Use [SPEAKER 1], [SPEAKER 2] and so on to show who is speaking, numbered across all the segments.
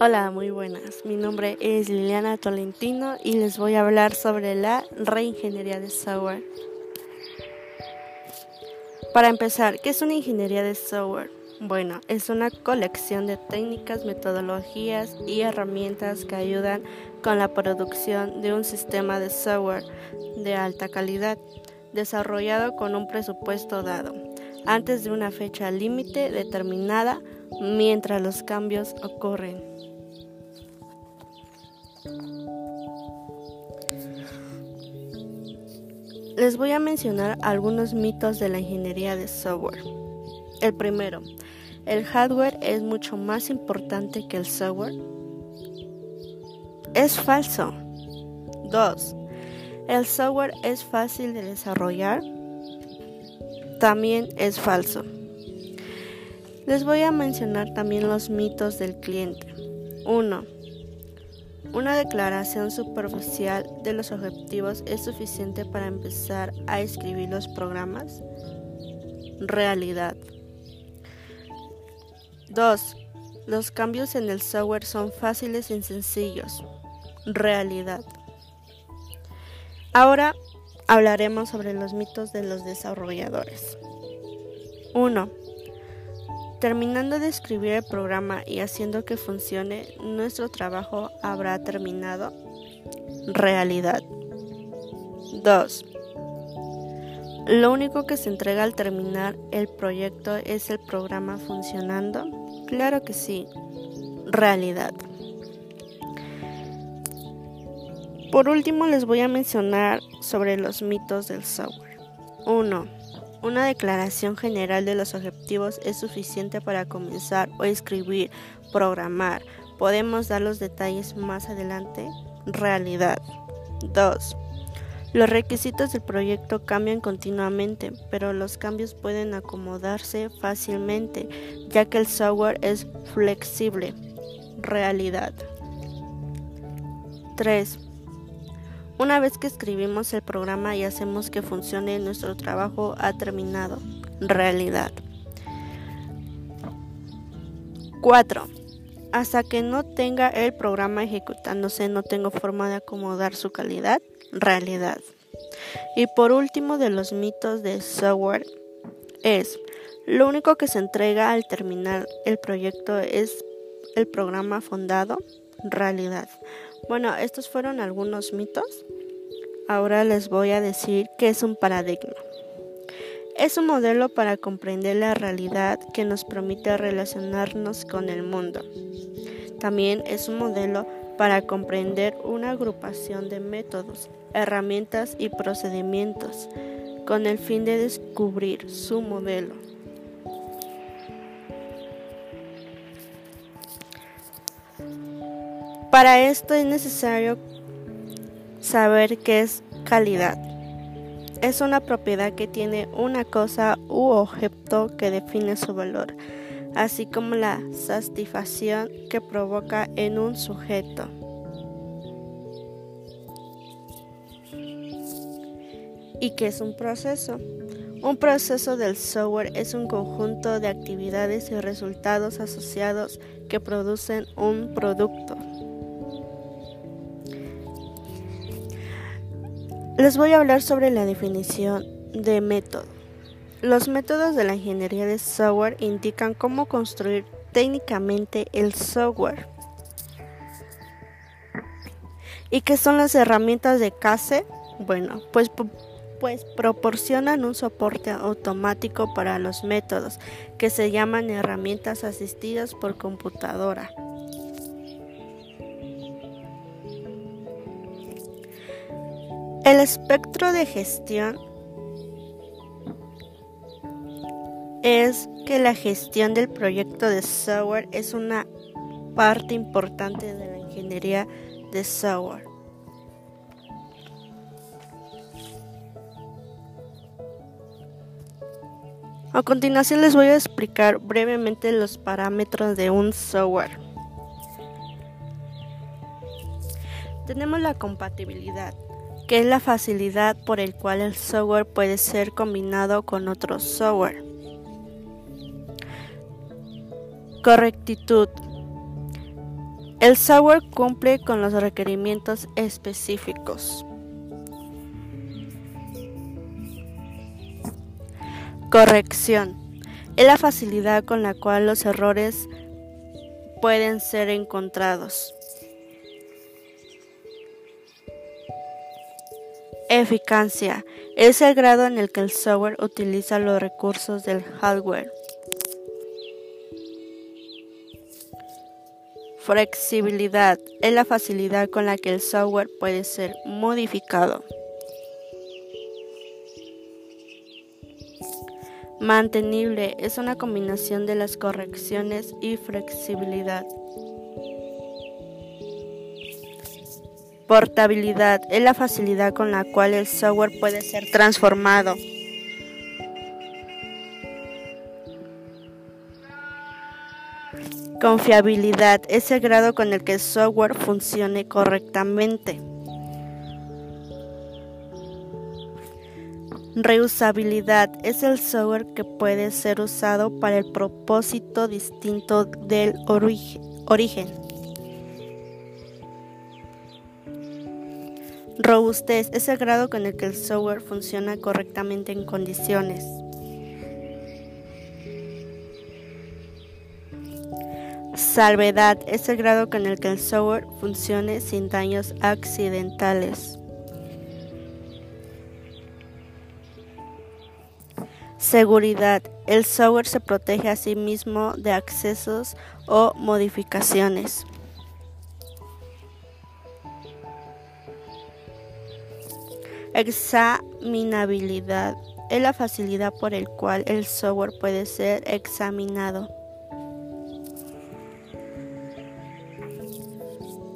[SPEAKER 1] Hola, muy buenas. Mi nombre es Liliana Tolentino y les voy a hablar sobre la reingeniería de software. Para empezar, ¿qué es una ingeniería de software? Bueno, es una colección de técnicas, metodologías y herramientas que ayudan con la producción de un sistema de software de alta calidad, desarrollado con un presupuesto dado, antes de una fecha límite determinada mientras los cambios ocurren. Les voy a mencionar algunos mitos de la ingeniería de software. El primero, ¿el hardware es mucho más importante que el software? Es falso. 2. ¿El software es fácil de desarrollar? También es falso. Les voy a mencionar también los mitos del cliente. 1. Una declaración superficial de los objetivos es suficiente para empezar a escribir los programas. Realidad. 2. Los cambios en el software son fáciles y sencillos. Realidad. Ahora hablaremos sobre los mitos de los desarrolladores. 1. Terminando de escribir el programa y haciendo que funcione, nuestro trabajo habrá terminado. Realidad. 2. Lo único que se entrega al terminar el proyecto es el programa funcionando. Claro que sí. Realidad. Por último les voy a mencionar sobre los mitos del software. 1. Una declaración general de los objetivos es suficiente para comenzar o escribir, programar. Podemos dar los detalles más adelante. Realidad. 2. Los requisitos del proyecto cambian continuamente, pero los cambios pueden acomodarse fácilmente, ya que el software es flexible. Realidad. 3. Una vez que escribimos el programa y hacemos que funcione, nuestro trabajo ha terminado. Realidad. 4. Hasta que no tenga el programa ejecutándose, no tengo forma de acomodar su calidad. Realidad. Y por último de los mitos de software es, lo único que se entrega al terminar el proyecto es el programa fundado. Realidad. Bueno, estos fueron algunos mitos. Ahora les voy a decir qué es un paradigma. Es un modelo para comprender la realidad que nos permite relacionarnos con el mundo. También es un modelo para comprender una agrupación de métodos, herramientas y procedimientos con el fin de descubrir su modelo. Para esto es necesario saber qué es calidad. Es una propiedad que tiene una cosa u objeto que define su valor, así como la satisfacción que provoca en un sujeto. ¿Y qué es un proceso? Un proceso del software es un conjunto de actividades y resultados asociados que producen un producto. Les voy a hablar sobre la definición de método. Los métodos de la ingeniería de software indican cómo construir técnicamente el software. ¿Y qué son las herramientas de CASE? Bueno, pues, pues proporcionan un soporte automático para los métodos que se llaman herramientas asistidas por computadora. El espectro de gestión es que la gestión del proyecto de software es una parte importante de la ingeniería de software. A continuación les voy a explicar brevemente los parámetros de un software. Tenemos la compatibilidad que es la facilidad por el cual el software puede ser combinado con otro software. Correctitud. El software cumple con los requerimientos específicos. Corrección. Es la facilidad con la cual los errores pueden ser encontrados. Eficacia. Es el grado en el que el software utiliza los recursos del hardware. Flexibilidad es la facilidad con la que el software puede ser modificado. Mantenible es una combinación de las correcciones y flexibilidad. Portabilidad es la facilidad con la cual el software puede ser transformado. Confiabilidad es el grado con el que el software funcione correctamente. Reusabilidad es el software que puede ser usado para el propósito distinto del origen. Robustez es el grado con el que el software funciona correctamente en condiciones. Salvedad es el grado con el que el software funcione sin daños accidentales. Seguridad. El software se protege a sí mismo de accesos o modificaciones. Examinabilidad. Es la facilidad por el cual el software puede ser examinado.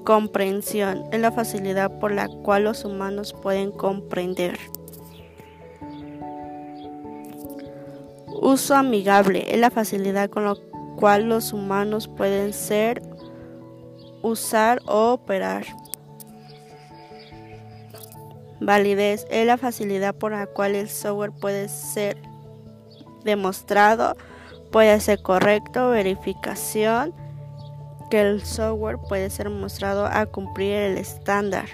[SPEAKER 1] Comprensión es la facilidad por la cual los humanos pueden comprender. Uso amigable es la facilidad con la cual los humanos pueden ser, usar o operar. Validez es la facilidad por la cual el software puede ser demostrado, puede ser correcto, verificación, que el software puede ser mostrado a cumplir el estándar.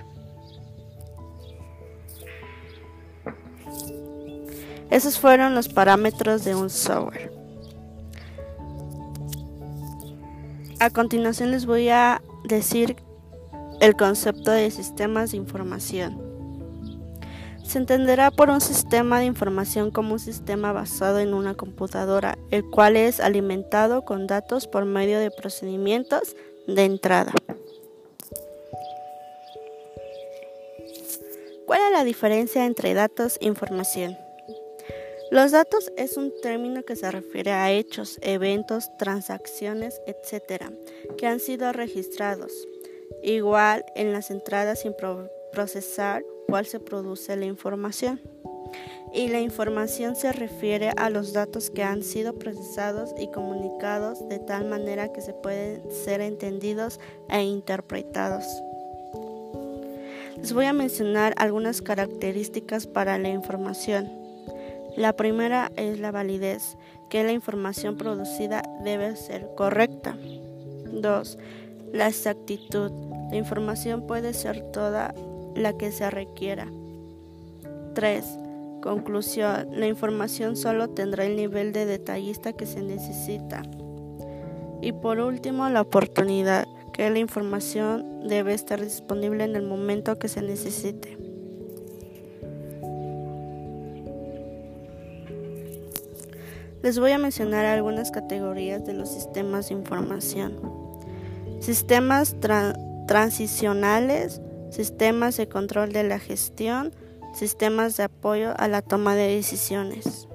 [SPEAKER 1] Esos fueron los parámetros de un software. A continuación les voy a decir el concepto de sistemas de información. Se entenderá por un sistema de información como un sistema basado en una computadora, el cual es alimentado con datos por medio de procedimientos de entrada. ¿Cuál es la diferencia entre datos e información? Los datos es un término que se refiere a hechos, eventos, transacciones, etc., que han sido registrados. Igual en las entradas sin procesar cual se produce la información. Y la información se refiere a los datos que han sido procesados y comunicados de tal manera que se pueden ser entendidos e interpretados. Les voy a mencionar algunas características para la información. La primera es la validez, que la información producida debe ser correcta. 2. La exactitud. La información puede ser toda la que se requiera. 3. Conclusión. La información solo tendrá el nivel de detallista que se necesita. Y por último, la oportunidad, que la información debe estar disponible en el momento que se necesite. Les voy a mencionar algunas categorías de los sistemas de información. Sistemas transicionales, sistemas de control de la gestión, sistemas de apoyo a la toma de decisiones.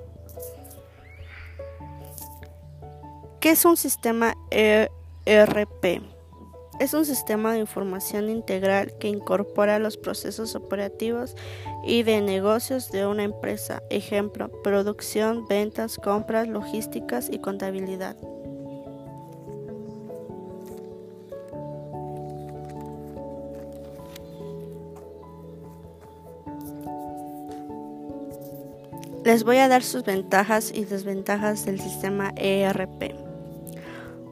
[SPEAKER 1] ¿Qué es un sistema ERP? Es un sistema de información integral que incorpora los procesos operativos y de negocios de una empresa, ejemplo, producción, ventas, compras, logísticas y contabilidad. Les voy a dar sus ventajas y desventajas del sistema ERP.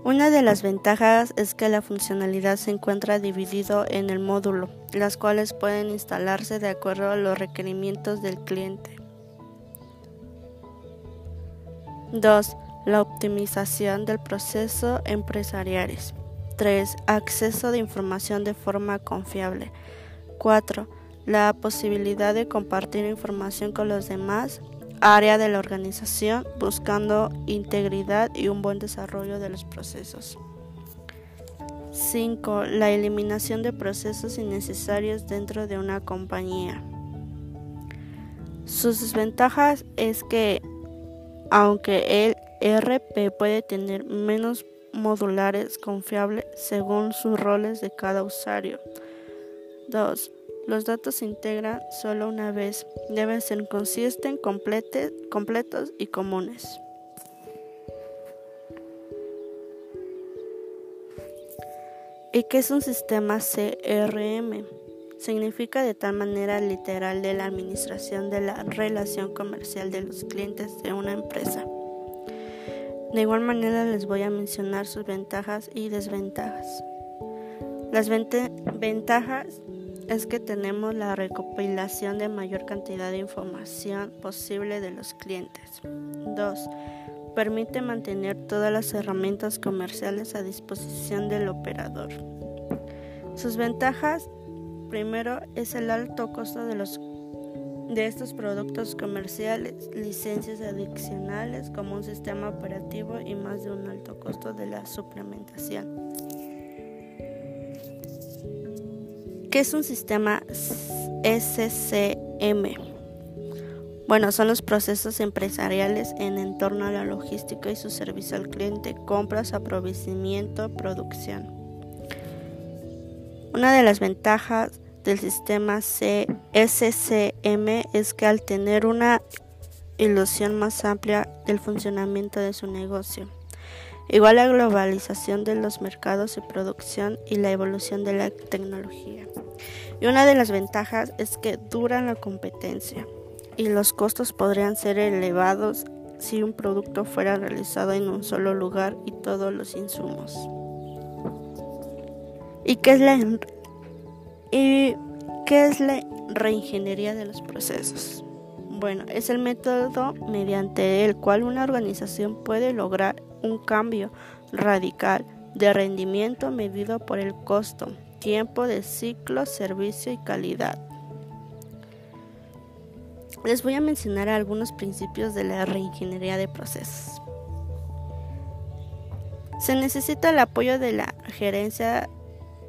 [SPEAKER 1] Una de las ventajas es que la funcionalidad se encuentra dividido en el módulo, las cuales pueden instalarse de acuerdo a los requerimientos del cliente. 2. La optimización del proceso empresariales. 3. Acceso de información de forma confiable. 4. La posibilidad de compartir información con los demás área de la organización buscando integridad y un buen desarrollo de los procesos. 5. La eliminación de procesos innecesarios dentro de una compañía. Sus desventajas es que aunque el RP puede tener menos modulares confiables según sus roles de cada usuario. 2. Los datos se integran solo una vez. Deben ser consistentes, completos y comunes. ¿Y qué es un sistema CRM? Significa de tal manera literal de la administración de la relación comercial de los clientes de una empresa. De igual manera les voy a mencionar sus ventajas y desventajas. Las ventajas es que tenemos la recopilación de mayor cantidad de información posible de los clientes. 2. Permite mantener todas las herramientas comerciales a disposición del operador. Sus ventajas, primero, es el alto costo de, los, de estos productos comerciales, licencias adicionales como un sistema operativo y más de un alto costo de la suplementación. ¿Qué es un sistema SCM? Bueno, son los procesos empresariales en entorno a la logística y su servicio al cliente, compras, aprovisionamiento, producción. Una de las ventajas del sistema SCM es que al tener una ilusión más amplia del funcionamiento de su negocio, igual la globalización de los mercados de producción y la evolución de la tecnología. Y una de las ventajas es que dura la competencia y los costos podrían ser elevados si un producto fuera realizado en un solo lugar y todos los insumos. ¿Y qué es la, y qué es la reingeniería de los procesos? Bueno, es el método mediante el cual una organización puede lograr un cambio radical de rendimiento medido por el costo, tiempo de ciclo, servicio y calidad. Les voy a mencionar algunos principios de la reingeniería de procesos. Se necesita el apoyo de la gerencia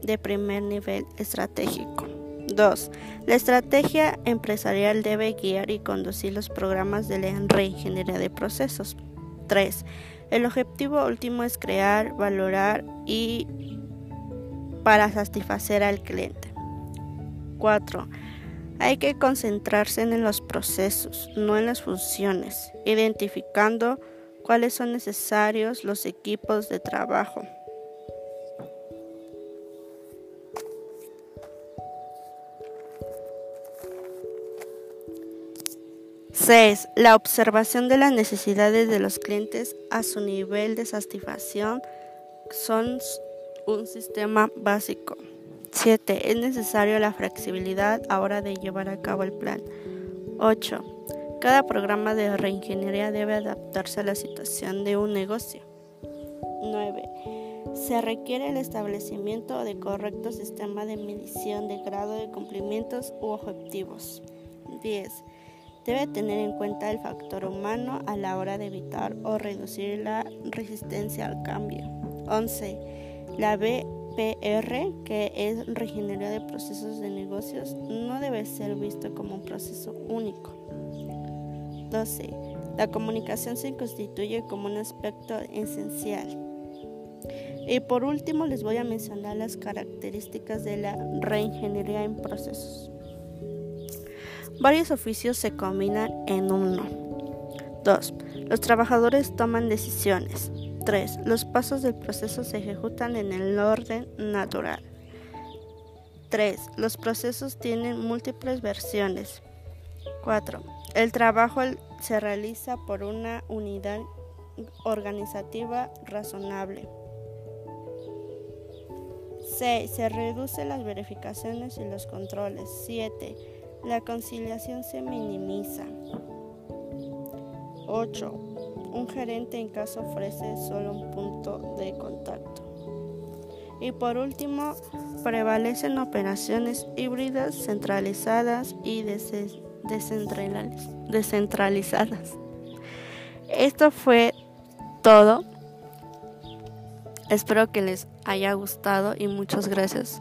[SPEAKER 1] de primer nivel estratégico. 2. La estrategia empresarial debe guiar y conducir los programas de la reingeniería de procesos. 3. El objetivo último es crear, valorar y para satisfacer al cliente. 4. Hay que concentrarse en los procesos, no en las funciones, identificando cuáles son necesarios los equipos de trabajo. 6. La observación de las necesidades de los clientes a su nivel de satisfacción son un sistema básico. 7. Es necesario la flexibilidad a hora de llevar a cabo el plan. 8. Cada programa de reingeniería debe adaptarse a la situación de un negocio. 9. Se requiere el establecimiento de correcto sistema de medición de grado de cumplimientos u objetivos. 10 Debe tener en cuenta el factor humano a la hora de evitar o reducir la resistencia al cambio. 11. La BPR, que es regenerar de procesos de negocios, no debe ser visto como un proceso único. 12. La comunicación se constituye como un aspecto esencial. Y por último les voy a mencionar las características de la reingeniería en procesos. Varios oficios se combinan en uno. 2. Los trabajadores toman decisiones. 3. Los pasos del proceso se ejecutan en el orden natural. 3. Los procesos tienen múltiples versiones. 4. El trabajo se realiza por una unidad organizativa razonable. 6. Se reduce las verificaciones y los controles. 7. La conciliación se minimiza. 8. Un gerente en caso ofrece solo un punto de contacto. Y por último, prevalecen operaciones híbridas centralizadas y descentralizadas. Esto fue todo. Espero que les haya gustado y muchas gracias.